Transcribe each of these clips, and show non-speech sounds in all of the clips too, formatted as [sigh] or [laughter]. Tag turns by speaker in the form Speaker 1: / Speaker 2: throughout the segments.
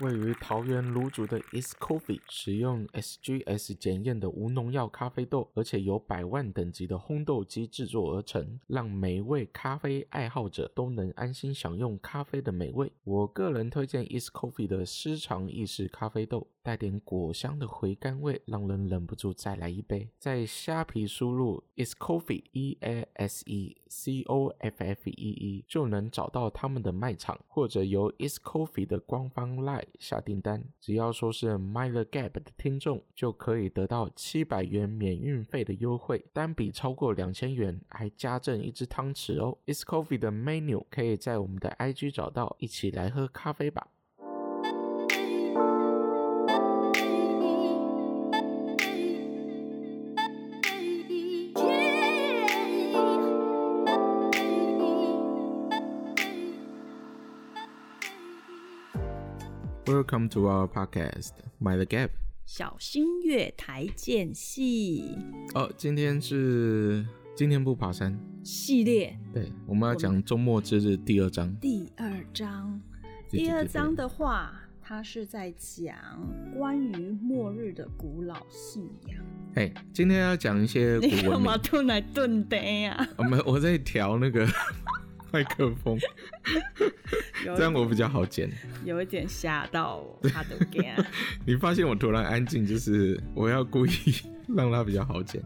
Speaker 1: 位于桃园芦竹的 East Coffee，使用 SGS 检验的无农药咖啡豆，而且由百万等级的烘豆机制作而成，让每位咖啡爱好者都能安心享用咖啡的美味。我个人推荐 East Coffee 的私藏意式咖啡豆，带点果香的回甘味，让人忍不住再来一杯。在虾皮输入 East Coffee E A S E C O F F E E 就能找到他们的卖场，或者由 East Coffee 的官方 LINE 下订单，只要说是 Mile Gap 的听众，就可以得到七百元免运费的优惠，单笔超过两千元还加赠一支汤匙哦。Is Coffee 的 menu 可以在我们的 IG 找到，一起来喝咖啡吧。Welcome to our podcast, Mind the Gap。
Speaker 2: 小心月台间隙。
Speaker 1: 哦，今天是今天不爬山
Speaker 2: 系列。
Speaker 1: 对，我们要讲周末之日第二章。
Speaker 2: 第二章，第二章的话，它是在讲关于末日的古老信仰。
Speaker 1: 嘿，今天要讲一些古文明。[laughs] 你干
Speaker 2: 嘛突然顿呆呀？
Speaker 1: 我们我在调那个。[laughs] 麦克风，这样我比较好剪。
Speaker 2: 有一点吓到他的 [laughs]
Speaker 1: 你发现我突然安静，就是我要故意让他比较好剪。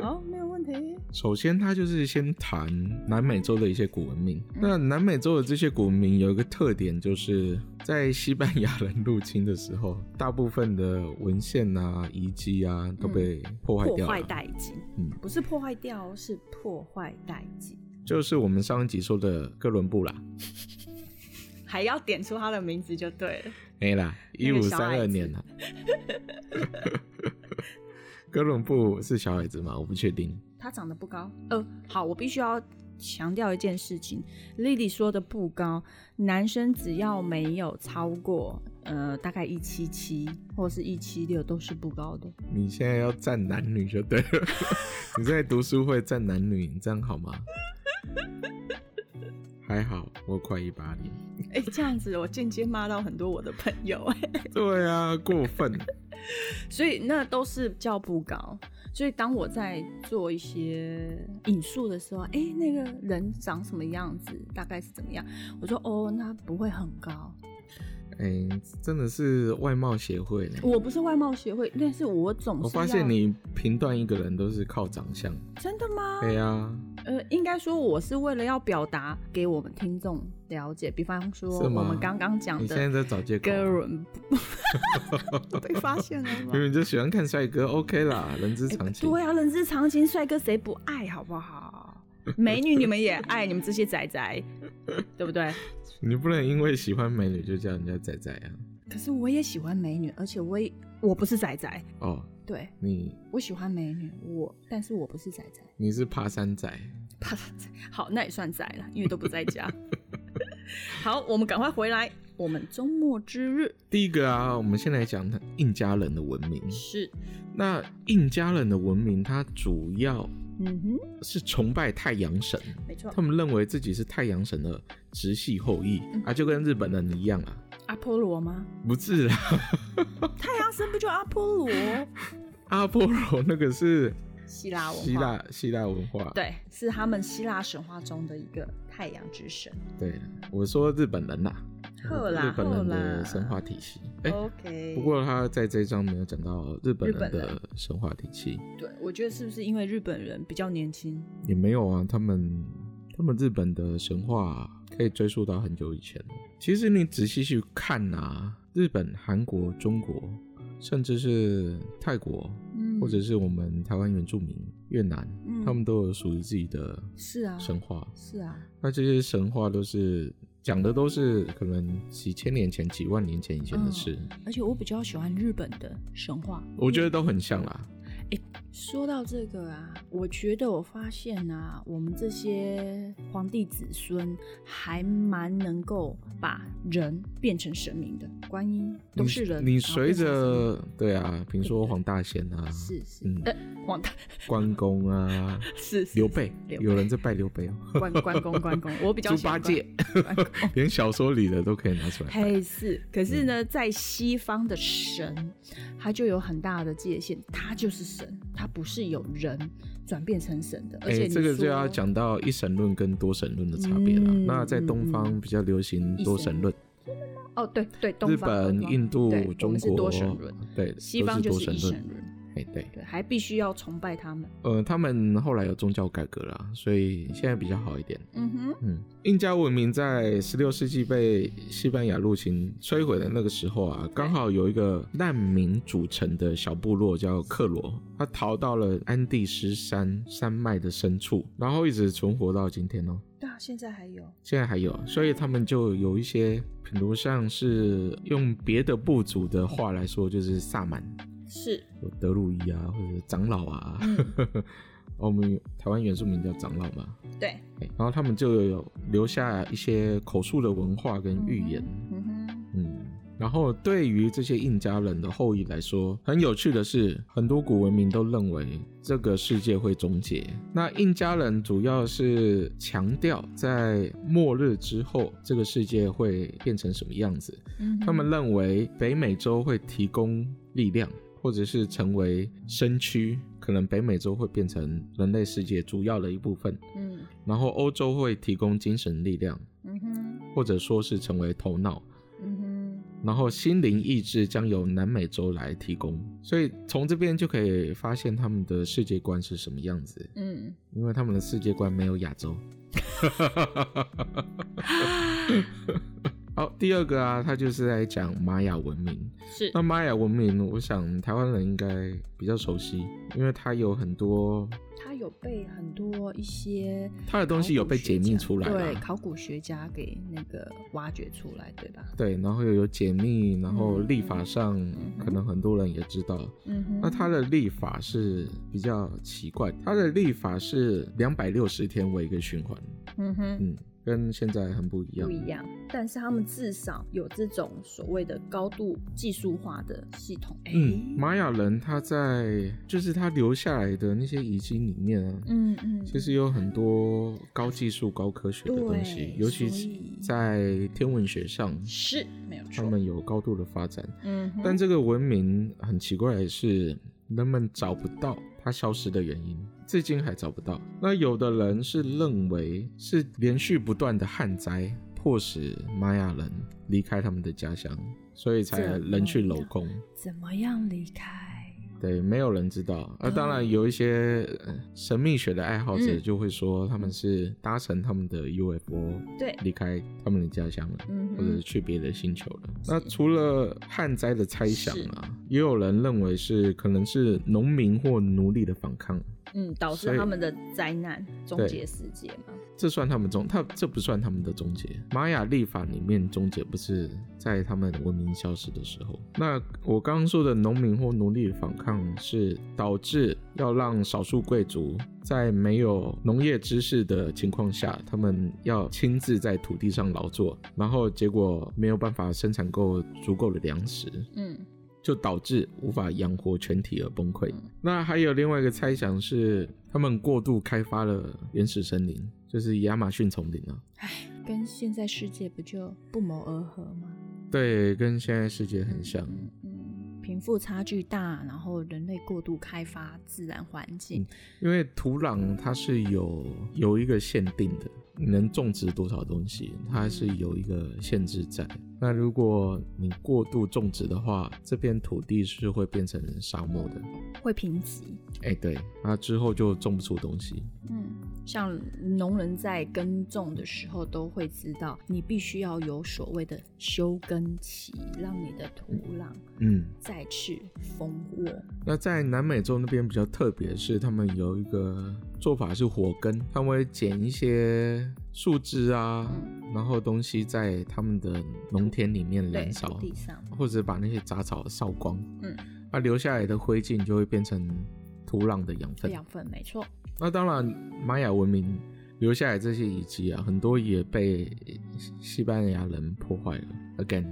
Speaker 2: 好，没有问题。
Speaker 1: 首先，他就是先谈南美洲的一些古文明。嗯。那南美洲的这些古文明有一个特点，就是在西班牙人入侵的时候，大部分的文献啊、遗迹啊都被破坏掉了。
Speaker 2: 破坏殆尽。嗯，不是破坏掉，是破坏殆尽。
Speaker 1: 就是我们上一集说的哥伦布啦，
Speaker 2: 还要点出他的名字就对了。
Speaker 1: 没啦，一五三二年了。[laughs] 哥伦布是小矮子吗？我不确定。
Speaker 2: 他长得不高。呃，好，我必须要强调一件事情，Lily 说的不高，男生只要没有超过呃大概一七七或是一七六都是不高的。
Speaker 1: 你现在要站男女就对了，[laughs] 你在读书会站男女，你这样好吗？[laughs] 还好，我快一八零。
Speaker 2: 哎，这样子我间接骂到很多我的朋友。[laughs]
Speaker 1: 对啊，过分。[laughs]
Speaker 2: 所以那都是叫不高。所以当我在做一些引述的时候，哎，那个人长什么样子，大概是怎么样？我说哦，那不会很高。
Speaker 1: 哎、欸，真的是外貌协会。
Speaker 2: 我不是外貌协会，但是我总是。
Speaker 1: 我发现你评断一个人都是靠长相。
Speaker 2: 真的吗？
Speaker 1: 对呀。
Speaker 2: 呃，应该说我是为了要表达给我们听众了解，比方说我们刚刚讲的。
Speaker 1: 你现在在找借口。[laughs]
Speaker 2: 被发现了吗？
Speaker 1: 明明就喜欢看帅哥，OK 啦，人之常情。
Speaker 2: 对啊，人之常情，帅哥谁不爱，好不好？美女你们也爱，你们这些仔仔，对不对？
Speaker 1: 你不能因为喜欢美女就叫人家仔仔啊！
Speaker 2: 可是我也喜欢美女，而且我也我不是仔仔
Speaker 1: 哦。
Speaker 2: 对，
Speaker 1: 你
Speaker 2: 我喜欢美女，我但是我不是仔仔。
Speaker 1: 你是爬山仔，
Speaker 2: 爬山仔好，那也算仔了，因为都不在家。[laughs] 好，我们赶快回来，我们周末之日。
Speaker 1: 第一个啊，我们先来讲印加人的文明。
Speaker 2: 是，
Speaker 1: 那印加人的文明，它主要。
Speaker 2: 嗯哼，
Speaker 1: 是崇拜太阳神，
Speaker 2: 没错。
Speaker 1: 他们认为自己是太阳神的直系后裔、嗯、啊，就跟日本人一样啊。
Speaker 2: 阿波罗吗？
Speaker 1: 不是啊，[laughs]
Speaker 2: 太阳神不就阿波罗？[laughs]
Speaker 1: 阿波罗那个是
Speaker 2: 希腊文化，
Speaker 1: 希腊希腊文化，
Speaker 2: 对，是他们希腊神话中的一个太阳之神。
Speaker 1: 对，我说日本人呐、啊。
Speaker 2: 啦
Speaker 1: 日本人的神话体系。哎
Speaker 2: ，OK。
Speaker 1: 不过他在这一章没有讲到日本人的神话体系。
Speaker 2: 对，我觉得是不是因为日本人比较年轻？
Speaker 1: 也没有啊，他们他们日本的神话可以追溯到很久以前。其实你仔细去看啊，日本、韩国、中国，甚至是泰国，嗯，或者是我们台湾原住民越南，嗯，他们都有属于自己的是啊神话，
Speaker 2: 是啊。
Speaker 1: 那这些神话都是。讲的都是可能几千年前、几万年前以前的事，
Speaker 2: 嗯，而且我比较喜欢日本的神话，
Speaker 1: 我觉得都很像啦。
Speaker 2: 欸，说到这个啊，我觉得我发现啊，我们这些皇帝子孙还蛮能够把人变成神明的。观音都是人，
Speaker 1: 你随着对啊，比如说黄大仙啊，
Speaker 2: 是是，嗯，呃、黄大 [laughs]
Speaker 1: 关公啊，[laughs]
Speaker 2: 是
Speaker 1: 刘备，有人在拜刘备哦。[laughs]
Speaker 2: 关关公关公，我比较
Speaker 1: 猪八戒，连小说里的都可以拿出来。
Speaker 2: 嘿，是，可是呢，在西方的神，他就有很大的界限，他就是神。它不是有人转变成神的，而且、欸、
Speaker 1: 这个就要讲到一神论跟多神论的差别了。嗯、那在东方比较流行多神论。
Speaker 2: 哦，对对，
Speaker 1: 日本、印度、中国
Speaker 2: 多神论，
Speaker 1: 对，
Speaker 2: 西方就是一神论。
Speaker 1: 哎，对
Speaker 2: 对，还必须要崇拜他们。
Speaker 1: 呃，他们后来有宗教改革了，所以现在比较好一点。
Speaker 2: 嗯哼，
Speaker 1: 嗯，印加文明在十六世纪被西班牙入侵摧毁的那个时候啊，刚好有一个难民组成的小部落叫克罗，他逃到了安第斯山山脉的深处，然后一直存活到今天哦。
Speaker 2: 对啊，现在还有，
Speaker 1: 现在还有，所以他们就有一些，比如像是用别的部族的话来说，就是萨满。
Speaker 2: 是。
Speaker 1: 有德鲁伊啊，或者长老啊，嗯、[laughs] 我们台湾原住民叫长老嘛，
Speaker 2: 对，
Speaker 1: 然后他们就有留下一些口述的文化跟预言，
Speaker 2: 嗯哼，
Speaker 1: 嗯，然后对于这些印加人的后裔来说，很有趣的是，很多古文明都认为这个世界会终结。那印加人主要是强调在末日之后，这个世界会变成什么样子？
Speaker 2: 嗯、
Speaker 1: 他们认为北美洲会提供力量。或者是成为身躯，可能北美洲会变成人类世界主要的一部分。
Speaker 2: 嗯，
Speaker 1: 然后欧洲会提供精神力量。
Speaker 2: 嗯哼，
Speaker 1: 或者说是成为头脑。
Speaker 2: 嗯哼，
Speaker 1: 然后心灵意志将由南美洲来提供。所以从这边就可以发现他们的世界观是什么样子。
Speaker 2: 嗯，
Speaker 1: 因为他们的世界观没有亚洲。[laughs] 好，第二个啊，他就是在讲玛雅文明。
Speaker 2: 是，
Speaker 1: 那玛雅文明，我想台湾人应该比较熟悉，因为它有很多，
Speaker 2: 它有被很多一些，
Speaker 1: 它的东西有被解密出来，
Speaker 2: 对，考古学家给那个挖掘出来，对吧？
Speaker 1: 对，然后又有解密，然后历法上可能很多人也知道，
Speaker 2: 嗯哼，
Speaker 1: 那它的历法是比较奇怪，它的历法是两百六十天为一个循环，
Speaker 2: 嗯哼，
Speaker 1: 嗯。跟现在很不一样，
Speaker 2: 不一样，但是他们至少有这种所谓的高度技术化的系统。
Speaker 1: 嗯，玛雅人他在就是他留下来的那些遗迹里面啊，
Speaker 2: 嗯嗯，
Speaker 1: 其实有很多高技术、高科学的东西，尤其是在天文学上
Speaker 2: 是没有错，
Speaker 1: 他们有高度的发展。
Speaker 2: 嗯，
Speaker 1: 但这个文明很奇怪的是，人们找不到它消失的原因。至今还找不到。那有的人是认为是连续不断的旱灾迫使玛雅人离开他们的家乡，所以才人去楼空。
Speaker 2: 怎么样离开？
Speaker 1: 对，没有人知道。啊当然有一些神秘学的爱好者就会说他们是搭乘他们的 UFO
Speaker 2: 对
Speaker 1: 离开他们的家乡了，
Speaker 2: 嗯，
Speaker 1: 或者是去别的星球了。那除了旱灾的猜想啊，也有人认为是可能是农民或奴隶的反抗。
Speaker 2: 嗯，导致他们的灾难终结世界嘛？
Speaker 1: 这算他们终，他这不算他们的终结。玛雅历法里面终结不是在他们文明消失的时候。那我刚刚说的农民或奴隶的反抗，是导致要让少数贵族在没有农业知识的情况下，他们要亲自在土地上劳作，然后结果没有办法生产够足够的粮食。
Speaker 2: 嗯。
Speaker 1: 就导致无法养活全体而崩溃。那还有另外一个猜想是，他们过度开发了原始森林，就是亚马逊丛林啊。
Speaker 2: 唉，跟现在世界不就不谋而合吗？
Speaker 1: 对，跟现在世界很像。
Speaker 2: 嗯，嗯，贫富差距大，然后人类过度开发自然环境。
Speaker 1: 嗯，因为土壤它是有有一个限定的。你能种植多少东西，它是有一个限制在。那如果你过度种植的话，这片土地是会变成沙漠的，
Speaker 2: 会贫瘠。
Speaker 1: 哎、欸，对，那之后就种不出东西。
Speaker 2: 嗯，像农人在耕种的时候都会知道，你必须要有所谓的休耕期，让你的土壤
Speaker 1: 嗯
Speaker 2: 再次丰沃。
Speaker 1: 那在南美洲那边比较特别的是，他们有一个做法是火耕，他们会捡一些树枝啊，然后东西在他们的农田里面燃烧，或者把那些杂草烧光，
Speaker 2: 嗯，
Speaker 1: 那留下来的灰烬就会变成。土壤的养分。
Speaker 2: 养分没错。
Speaker 1: 那当然，玛雅文明留下来这些遗迹啊，很多也被西班牙人破坏了。Again。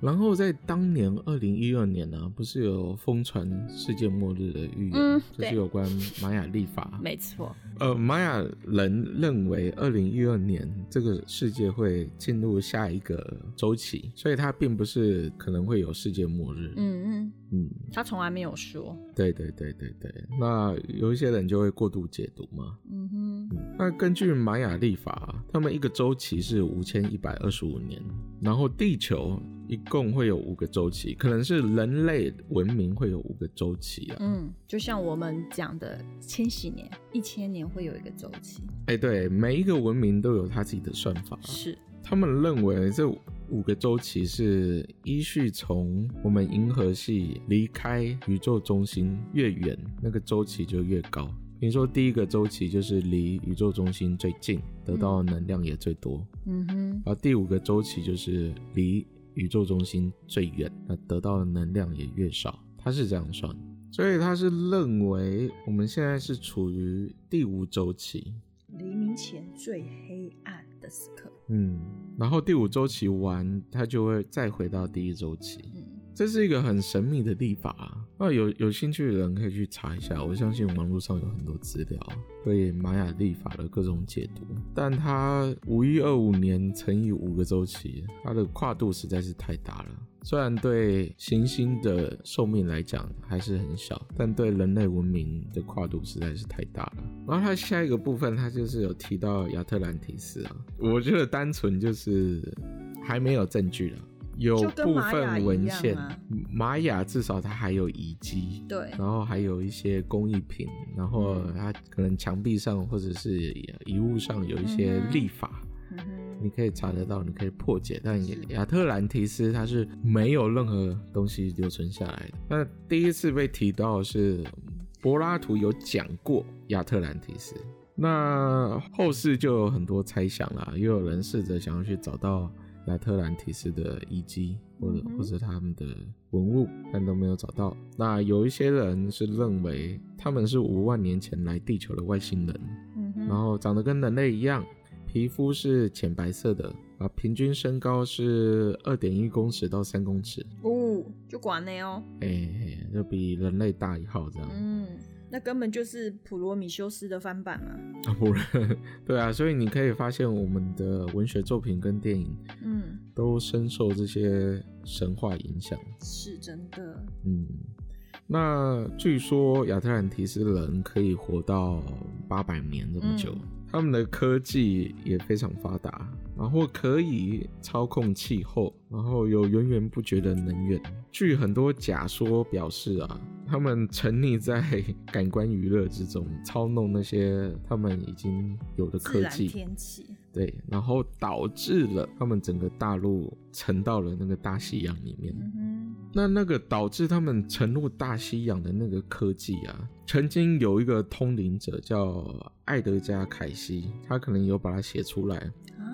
Speaker 1: 然后在当年二零一二年呢、啊，不是有疯传世界末日的预言，
Speaker 2: 嗯、
Speaker 1: 就是有关玛雅历法。[laughs]
Speaker 2: 没错。
Speaker 1: 呃，玛雅人认为二零一二年这个世界会进入下一个周期，所以它并不是可能会有世界末日。
Speaker 2: 嗯嗯
Speaker 1: 嗯，
Speaker 2: 他从来没有说。
Speaker 1: 对对对对对，那有一些人就会过度解读嘛。
Speaker 2: 嗯哼。
Speaker 1: 嗯、那根据玛雅历法，他们一个周期是五千一百二十五年，然后地球一共会有五个周期，可能是人类文明会有五个周期啊。
Speaker 2: 嗯，就像我们讲的千禧年、一千年。会有一个周期，
Speaker 1: 哎，对，每一个文明都有他自己的算法。
Speaker 2: 是，
Speaker 1: 他们认为这五个周期是依序从我们银河系离开宇宙中心越远，那个周期就越高。比如说，第一个周期就是离宇宙中心最近，得到的能量也最多。
Speaker 2: 嗯哼。
Speaker 1: 然后第五个周期就是离宇宙中心最远，那得到的能量也越少。他是这样算。所以他是认为我们现在是处于第五周期，
Speaker 2: 黎明前最黑暗的时刻。
Speaker 1: 嗯，然后第五周期完，他就会再回到第一周期。嗯，这是一个很神秘的历法啊。那有有兴趣的人可以去查一下，我相信网络上有很多资料对玛雅历法的各种解读。但它五一二五年乘以五个周期，它的跨度实在是太大了。虽然对行星的寿命来讲还是很小，但对人类文明的跨度实在是太大了。然后它下一个部分，它就是有提到亚特兰提斯啊，我觉得单纯就是还没有证据了，有部分文献，玛雅至少它还有遗迹，
Speaker 2: 对，
Speaker 1: 然后还有一些工艺品，然后它可能墙壁上或者是遗物上有一些历法。你可以查得到，你可以破解，但亚特兰提斯它是没有任何东西留存下来的。那第一次被提到是柏拉图有讲过亚特兰提斯，那后世就有很多猜想啦，又有人试着想要去找到亚特兰提斯的遗迹或者或者他们的文物，但都没有找到。那有一些人是认为他们是五万年前来地球的外星人，然后长得跟人类一样。皮肤是浅白色的啊，平均身高是二点一公尺到三公尺
Speaker 2: 哦，就管了哦，
Speaker 1: 哎、欸，就比人类大一号这样。
Speaker 2: 嗯，那根本就是普罗米修斯的翻版嘛。
Speaker 1: 啊，不然，对啊，所以你可以发现我们的文学作品跟电影，嗯，都深受这些神话影响。
Speaker 2: 是真的。
Speaker 1: 嗯，那据说亚特兰提斯人可以活到八百年这么久。嗯他们的科技也非常发达，然后可以操控气候，然后有源源不绝的能源。据很多假说表示啊，他们沉溺在感官娱乐之中，操弄那些他们已经有的科技。
Speaker 2: 天气。
Speaker 1: 对，然后导致了他们整个大陆沉到了那个大西洋里面。嗯、那那个导致他们沉入大西洋的那个科技啊，曾经有一个通灵者叫爱德加凯西，他可能有把它写出来。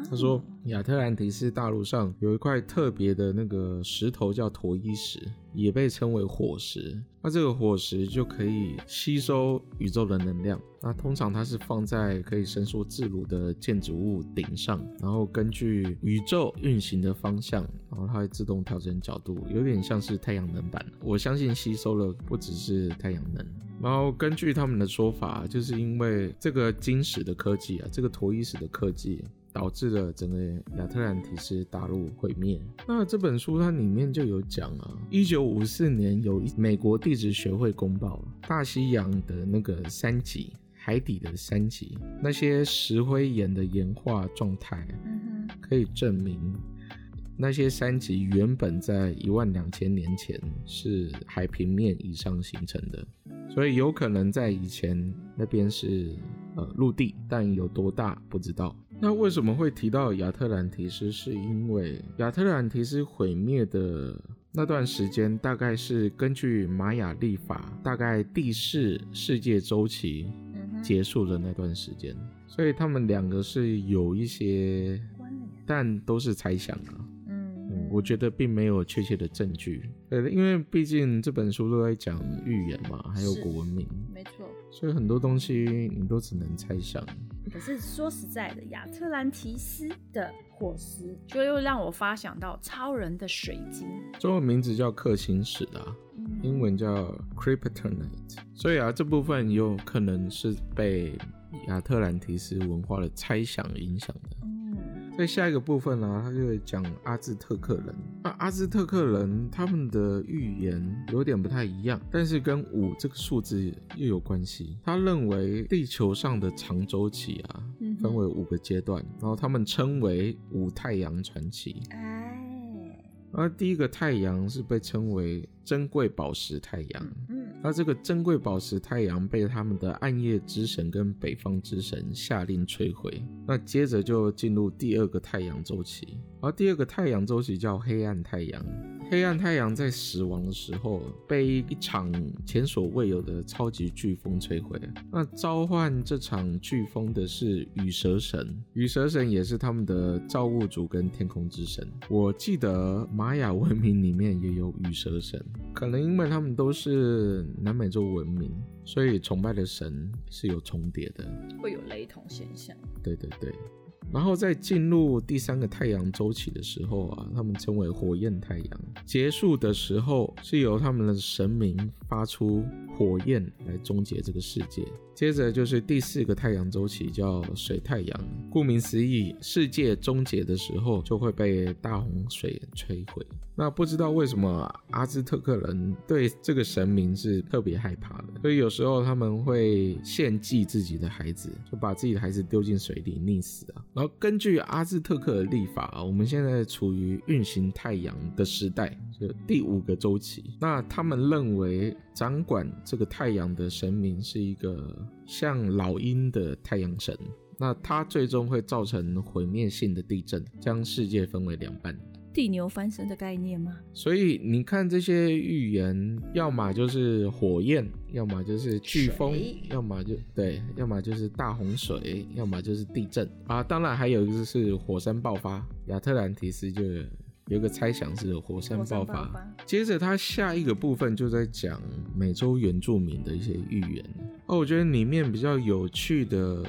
Speaker 1: 他说，亚特兰提斯大陆上有一块特别的那个石头叫陀伊石，也被称为火石。那这个火石就可以吸收宇宙的能量。那通常它是放在可以伸缩自如的建筑物顶上，然后根据宇宙运行的方向，然后它会自动调整角度，有点像是太阳能板。我相信吸收了不只是太阳能。然后根据他们的说法，就是因为这个晶石的科技啊，这个陀伊石的科技。导致了整个亚特兰提斯大陆毁灭。那这本书它里面就有讲啊，一九五四年有一美国地质学会公报，大西洋的那个山脊，海底的山脊，那些石灰岩的岩化状态，可以证明那些山脊原本在一万两千年前是海平面以上形成的，所以有可能在以前那边是呃陆地，但有多大不知道。那为什么会提到亚特兰提斯？是因为亚特兰提斯毁灭的那段时间，大概是根据玛雅历法，大概第四世界周期结束的那段时间，所以他们两个是有一些，但都是猜想啊。嗯，我觉得并没有确切的证据。呃，因为毕竟这本书都在讲预言嘛，还有古文明。所以很多东西你都只能猜想。
Speaker 2: 可是说实在的，亚特兰提斯的火石就又让我发想到超人的水晶，
Speaker 1: 中文名字叫克星石的、啊，英文叫 c r y p t o n i t e。所以啊，这部分有可能是被亚特兰提斯文化的猜想影响的。在下一个部分呢、啊，他就会讲阿兹特克人。那阿兹特克人他们的预言有点不太一样，但是跟五这个数字又有关系。他认为地球上的长周期啊，分为五个阶段，然后他们称为五太阳传奇。而第一个太阳是被称为珍贵宝石太阳。那这个珍贵宝石太阳被他们的暗夜之神跟北方之神下令摧毁。那接着就进入第二个太阳周期，而第二个太阳周期叫黑暗太阳。黑暗太阳在死亡的时候被一场前所未有的超级飓风摧毁。那召唤这场飓风的是羽蛇神，羽蛇神也是他们的造物主跟天空之神。我记得玛雅文明里面也有羽蛇神，可能因为他们都是南美洲文明，所以崇拜的神是有重叠的，
Speaker 2: 会有雷同现象。
Speaker 1: 对对对。然后在进入第三个太阳周期的时候啊，他们称为火焰太阳。结束的时候是由他们的神明发出火焰来终结这个世界。接着就是第四个太阳周期，叫水太阳。顾名思义，世界终结的时候就会被大洪水摧毁。那不知道为什么阿兹特克人对这个神明是特别害怕的，所以有时候他们会献祭自己的孩子，就把自己的孩子丢进水里溺死啊。然后根据阿兹特克的历法啊，我们现在处于运行太阳的时代，就第五个周期。那他们认为掌管这个太阳的神明是一个。像老鹰的太阳神，那它最终会造成毁灭性的地震，将世界分为两半，
Speaker 2: 地牛翻身的概念吗？
Speaker 1: 所以你看这些预言，要么就是火焰，要么就是飓风，要么就对，要么就是大洪水，要么就是地震啊。当然还有一个是火山爆发，亚特兰提斯就。有个猜想是火山爆发，爆发接着他下一个部分就在讲美洲原住民的一些预言。哦，我觉得里面比较有趣的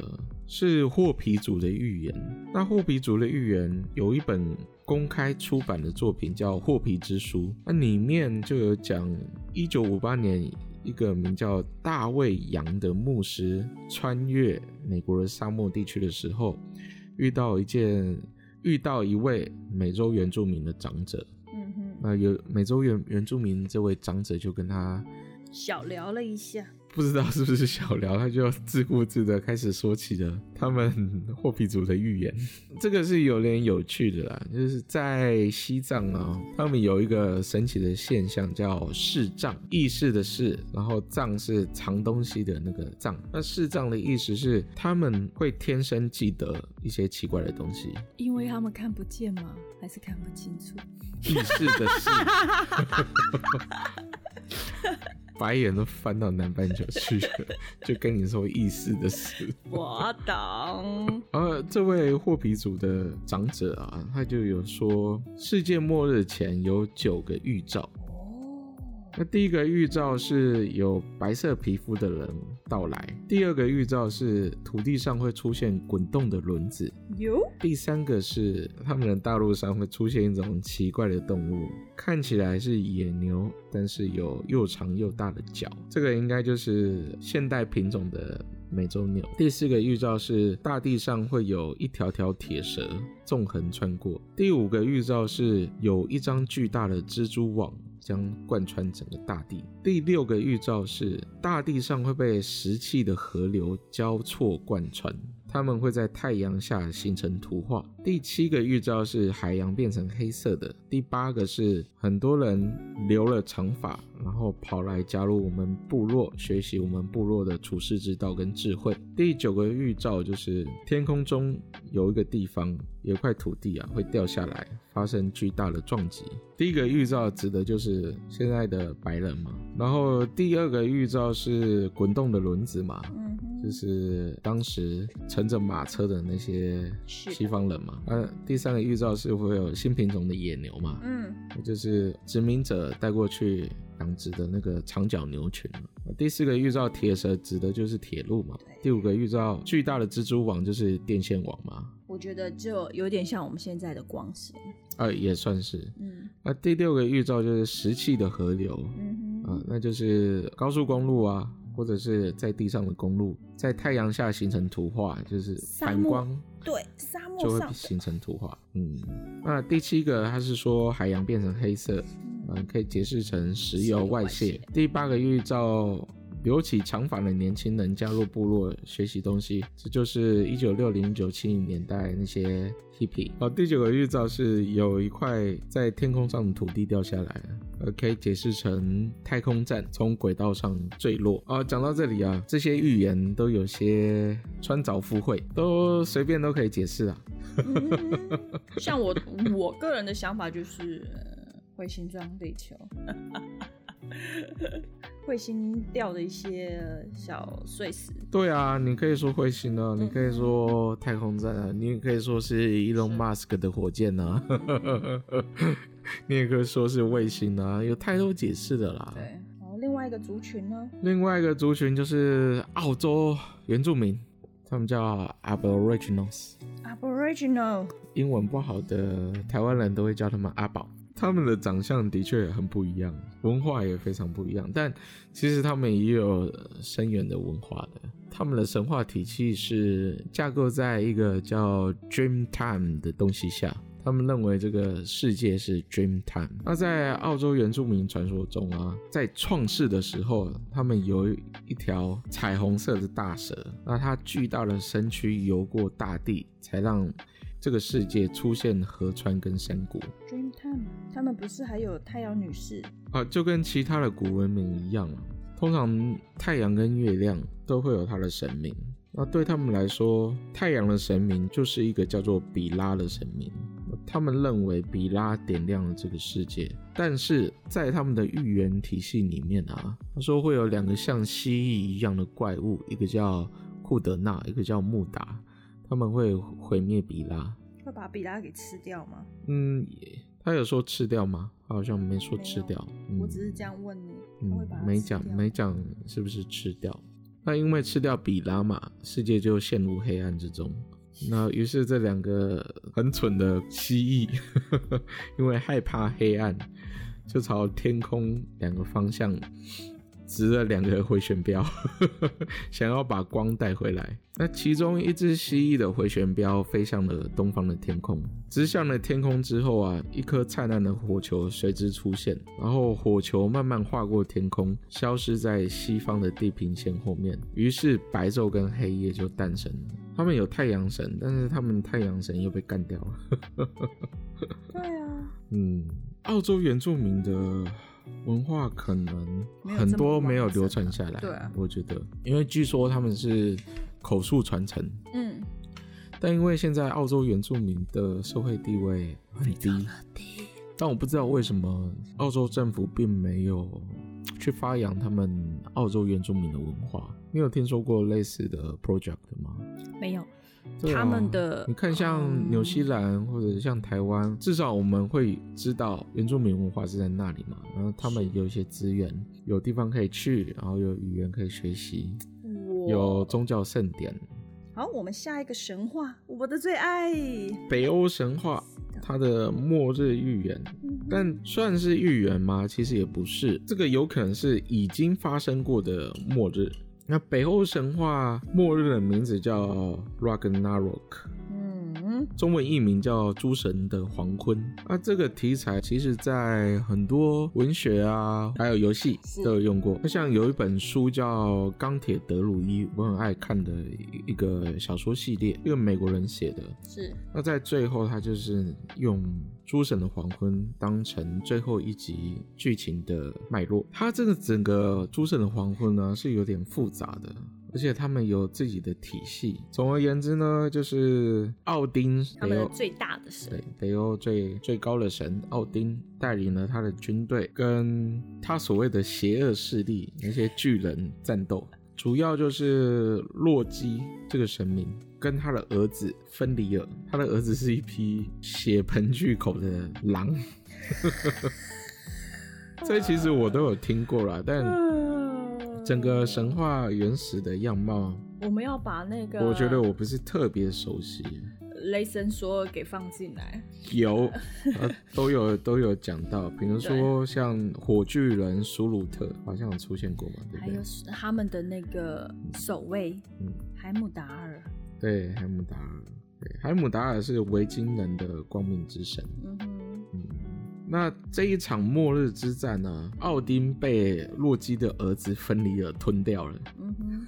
Speaker 1: 是霍皮族的预言。那霍皮族的预言有一本公开出版的作品叫《霍皮之书》，那里面就有讲一九五八年一个名叫大卫杨的牧师穿越美国的沙漠地区的时候，遇到一件。遇到一位美洲原住民的长者，嗯哼，那有美洲原原住民这位长者就跟他
Speaker 2: 小聊了一下。
Speaker 1: 不知道是不是小聊，他就自顾自的开始说起了他们霍皮族的预言。[laughs] 这个是有点有趣的啦，就是在西藏啊，他们有一个神奇的现象叫视障，意识的视，然后藏是藏东西的那个藏。那视障的意思是他们会天生记得一些奇怪的东西，
Speaker 2: 因为他们看不见吗？还是看不清楚？
Speaker 1: 意识的识。[laughs] 白眼都翻到南半球去了，就跟你说意思的事。[laughs]
Speaker 2: 我懂。
Speaker 1: 呃这位霍皮族的长者啊，他就有说，世界末日前有九个预兆。那第一个预兆是有白色皮肤的人到来，第二个预兆是土地上会出现滚动的轮子，有。第三个是他们的大陆上会出现一种奇怪的动物，看起来是野牛，但是有又长又大的脚，这个应该就是现代品种的美洲牛。第四个预兆是大地上会有一条条铁蛇纵横穿过。第五个预兆是有一张巨大的蜘蛛网。将贯穿整个大地。第六个预兆是大地上会被石器的河流交错贯穿，它们会在太阳下形成图画。第七个预兆是海洋变成黑色的。第八个是很多人留了长发，然后跑来加入我们部落，学习我们部落的处世之道跟智慧。第九个预兆就是天空中有一个地方，有块土地啊会掉下来，发生巨大的撞击。第一个预兆指的就是现在的白人嘛，然后第二个预兆是滚动的轮子嘛。就是当时乘着马车的那些西方人嘛。啊，第三个预兆是会有新品种的野牛嘛，嗯，就是殖民者带过去养殖的那个长角牛群。第四个预兆铁蛇指的就是铁路嘛。第五个预兆巨大的蜘蛛网就是电线网嘛。
Speaker 2: 我觉得就有点像我们现在的光纤，
Speaker 1: 啊，也算是。嗯，那第六个预兆就是石器的河流，嗯哼，啊，那就是高速公路啊，或者是在地上的公路，在太阳下形成图画，就是反光，
Speaker 2: 对，沙漠
Speaker 1: 就会形成图画。嗯，那第七个它是说海洋变成黑色，嗯，可以解释成石油外泄。第八个预兆。留起长发的年轻人加入部落学习东西，这就是一九六零、一九七零年代那些 hippie。好，第九个预兆是有一块在天空上的土地掉下来，呃，可以解释成太空站从轨道上坠落。啊，讲到这里啊，这些预言都有些穿凿附会，都随便都可以解释啊。
Speaker 2: 嗯、[laughs] 像我我个人的想法就是彗星撞地球。[laughs] 彗星掉的一些小碎石。
Speaker 1: 对啊，你可以说彗星啊，嗯、你可以说太空站啊，你也可以说是 Elon Musk 的火箭啊，[laughs] 你也可以说是卫星啊，有太多解释的啦。
Speaker 2: 对，然后另外一个族群呢？
Speaker 1: 另外一个族群就是澳洲原住民，他们叫 Aboriginals。
Speaker 2: Aboriginal，
Speaker 1: 英文不好的台湾人都会叫他们阿宝。他们的长相的确很不一样，文化也非常不一样，但其实他们也有深远的文化的。他们的神话体系是架构在一个叫 Dream Time 的东西下，他们认为这个世界是 Dream Time。那在澳洲原住民传说中啊，在创世的时候，他们有一条彩虹色的大蛇，那它巨大的身躯游过大地，才让这个世界出现河川跟山谷。
Speaker 2: Dreamtime，他们不是还有太阳女士
Speaker 1: 啊？就跟其他的古文明一样，通常太阳跟月亮都会有它的神明。那对他们来说，太阳的神明就是一个叫做比拉的神明。他们认为比拉点亮了这个世界，但是在他们的预言体系里面啊，他说会有两个像蜥蜴一样的怪物，一个叫库德纳，一个叫穆达。他们会毁灭比拉，
Speaker 2: 会把比拉给吃掉吗？
Speaker 1: 嗯，他有说吃掉吗？他好像没说吃掉。
Speaker 2: 嗯、我只是这样问你。嗯，
Speaker 1: 没讲，没讲是不是吃掉？那因为吃掉比拉嘛，世界就陷入黑暗之中。那于是这两个很蠢的蜥蜴，[laughs] 因为害怕黑暗，就朝天空两个方向。掷了两个回旋镖，[laughs] 想要把光带回来。那其中一只蜥蜴的回旋镖飞向了东方的天空，直向了天空之后啊，一颗灿烂的火球随之出现，然后火球慢慢划过天空，消失在西方的地平线后面。于是白昼跟黑夜就诞生了。他们有太阳神，但是他们太阳神又被干掉了。[laughs]
Speaker 2: 对啊，
Speaker 1: 嗯，澳洲原住民的。文化可能很多没有流传下来，对啊，我觉得，因为据说他们是口述传承，嗯，但因为现在澳洲原住民的社会地位很低，但我不知道为什么澳洲政府并没有去发扬他们澳洲原住民的文化。你有听说过类似的 project 吗？
Speaker 2: 没有。
Speaker 1: 啊、
Speaker 2: 他们的，
Speaker 1: 你看像纽西兰或者像台湾，嗯，至少我们会知道原住民文化是在那里嘛，然后他们有一些资源，有地方可以去，然后有语言可以学习，有宗教盛典。
Speaker 2: 好，我们下一个神话，我的最爱，
Speaker 1: 北欧神话，它的末日预言，但算是预言吗？其实也不是，这个有可能是已经发生过的末日。那北欧神话末日的名字叫 Ragnarok，中文译名叫诸神的黄昏。那这个题材其实在很多文学啊，还有游戏都有用过。那像有一本书叫《钢铁德鲁伊》，我很爱看的一个小说系列，一个美国人写的。是。那在最后，他就是用。诸神的黄昏当成最后一集剧情的脉络，它这个整个诸神的黄昏呢是有点复杂的，而且他们有自己的体系。总而言之呢，就是奥丁，
Speaker 2: 他们最大的神，
Speaker 1: 对，北欧最最高的神奥丁带领了他的军队，跟他所谓的邪恶势力那些巨人战斗。主要就是洛基这个神明跟他的儿子芬里尔，他的儿子是一匹血盆巨口的狼。[laughs] 这其实我都有听过啦，但 [laughs] 整个神话原始的样貌，
Speaker 2: 我们要把那个，
Speaker 1: 我觉得我不是特别熟悉。
Speaker 2: 雷神说给放进来，
Speaker 1: 有，都有 [laughs] 都有讲到，比如说像火炬人苏鲁特，好像有出现过嘛，对不对？
Speaker 2: 还有他们的那个守卫，嗯，海姆达尔，
Speaker 1: 对，海姆达尔，对，海姆达尔是维京人的光明之神。那这一场末日之战呢，奥丁被洛基的儿子芬里尔吞掉了。嗯。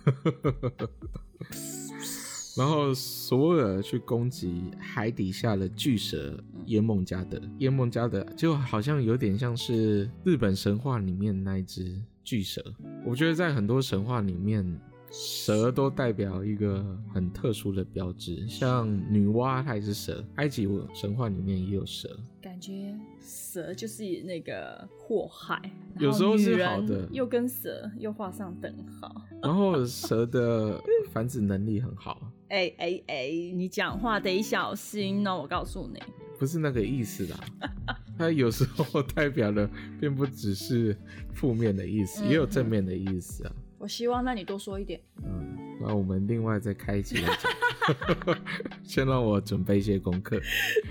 Speaker 1: 然后索尔去攻击海底下的巨蛇耶梦加德，耶梦加德就好像有点像是日本神话里面那一只巨蛇。我觉得在很多神话里面，蛇都代表一个很特殊的标志，像女娲她也是蛇，埃及神话里面也有蛇。
Speaker 2: 感觉蛇就是那个祸害，
Speaker 1: 有时候是好的，
Speaker 2: 又跟蛇又画上等号。
Speaker 1: 然后蛇的繁殖能力很好。[laughs]
Speaker 2: 哎哎哎，你讲话得小心哦！我告诉你，
Speaker 1: 不是那个意思啦。它有时候代表的并不只是负面的意思，嗯、也有正面的意思啊。
Speaker 2: 我希望那你多说一点。
Speaker 1: 嗯，那我们另外再开一期来讲。[laughs] 先让我准备一些功课。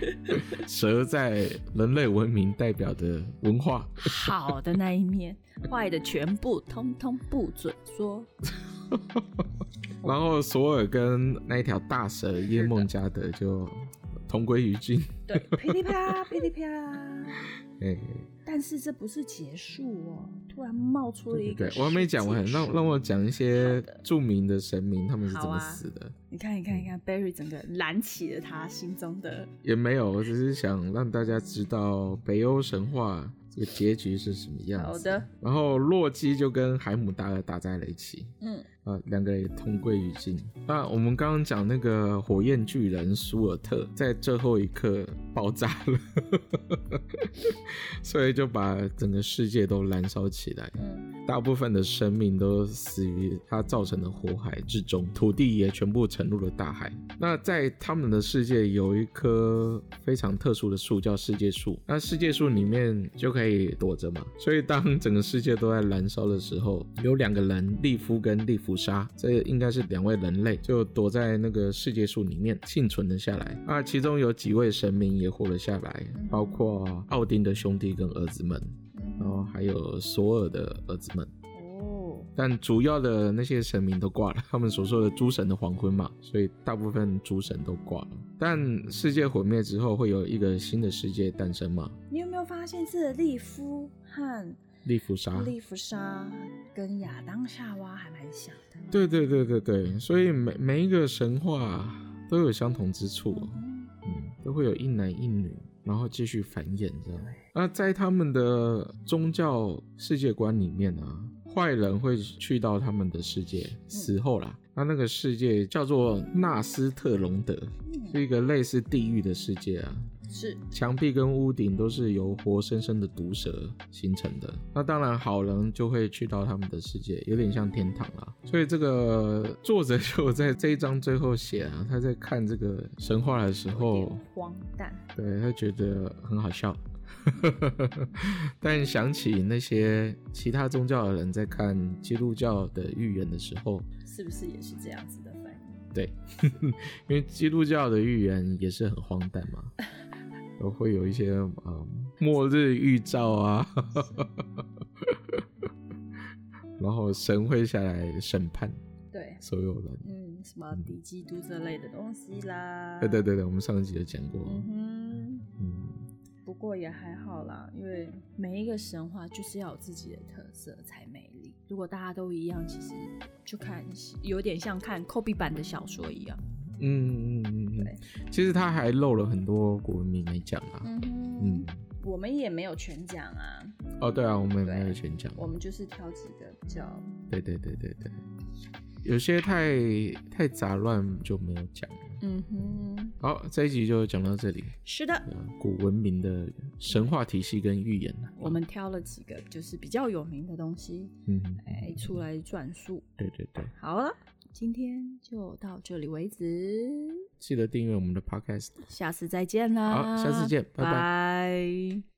Speaker 1: [laughs] 蛇在人类文明代表的文化，[laughs]
Speaker 2: 好的那一面，坏的全部通通不准说。
Speaker 1: 然后索尔跟那一条大蛇耶梦加德就同归于尽。
Speaker 2: 对，噼里啪啦，噼里啪啦。[laughs] 哎，但是这不是结束哦，突然冒出了一
Speaker 1: 个。我还没讲完，让让我讲一些著名的神明他们是怎么死的。啊、
Speaker 2: 你看，你看，你看，Barry 整个燃起了他心中的。
Speaker 1: 也没有，我只是想让大家知道北欧神话。这个结局是什么样子？好的。然后洛基就跟海姆达尔打在了一起。嗯。啊，两个人也同归于尽。那我们刚刚讲那个火焰巨人舒尔特，在最后一刻爆炸了，[laughs] 所以就把整个世界都燃烧起来。嗯。大部分的生命都死于它造成的火海之中，土地也全部沉入了大海。那在他们的世界有一棵非常特殊的树，叫世界树。那世界树里面就可以躲着嘛。[laughs] 所以当整个世界都在燃烧的时候，有两个人，利夫跟利夫沙，这应该是两位人类，就躲在那个世界树里面幸存了下来。那其中有几位神明也活了下来，包括奥丁的兄弟跟儿子们。然后还有索尔的儿子们哦，但主要的那些神明都挂了，他们所说的诸神的黄昏嘛，所以大部分诸神都挂了。但世界毁灭之后，会有一个新的世界诞生嘛？
Speaker 2: 你有没有发现，这利夫和
Speaker 1: 利弗莎、
Speaker 2: 利弗莎跟亚当夏娃还蛮像的？
Speaker 1: 对对对对对，所以每每一个神话都有相同之处，嗯，都会有一男一女。然后继续繁衍，这样。那在他们的宗教世界观里面啊，坏人会去到他们的世界，死后啦，那那个世界叫做纳斯特隆德，是一个类似地狱的世界啊。是，墙壁跟屋顶都是由活生生的毒蛇形成的。那当然，好人就会去到他们的世界，有点像天堂啦。所以这个作者就在这一章最后写啊，他在看这个神话的时候，
Speaker 2: 荒诞，
Speaker 1: 对，他觉得很好笑。[laughs] 但想起那些其他宗教的人在看基督教的预言的时候，
Speaker 2: 是不是也是这样子的反应？
Speaker 1: 对，[laughs] 因为基督教的预言也是很荒诞嘛。都会有一些嗯，末日预兆啊，[laughs] 然后神会下来审判，对所有人，
Speaker 2: 嗯，什么敌基督这类的东西啦，
Speaker 1: 对对对对，我们上一集有讲过，
Speaker 2: 嗯哼，嗯，不过也还好啦，因为每一个神话就是要有自己的特色才美丽，如果大家都一样，其实就看有点像看 Kobe 版的小说一样。嗯
Speaker 1: 嗯嗯嗯，对，其实他还漏了很多国民没讲啊。嗯
Speaker 2: 嗯，我们也没有全讲啊。
Speaker 1: 哦，对啊，我们也没有全讲。
Speaker 2: 我们就是挑几个比较。
Speaker 1: 对对对对对。有些太太杂乱就没有讲。
Speaker 2: 嗯哼，
Speaker 1: 好，这一集就讲到这里。
Speaker 2: 是的，
Speaker 1: 古文明的神话体系跟预言。
Speaker 2: 我们挑了几个就是比较有名的东西，
Speaker 1: 嗯，
Speaker 2: 哎，出来转述。
Speaker 1: 对对对，
Speaker 2: 好了，今天就到这里为止。
Speaker 1: 记得订阅我们的 Podcast，
Speaker 2: 下次再见啦！
Speaker 1: 好，下次见，拜拜。
Speaker 2: 拜。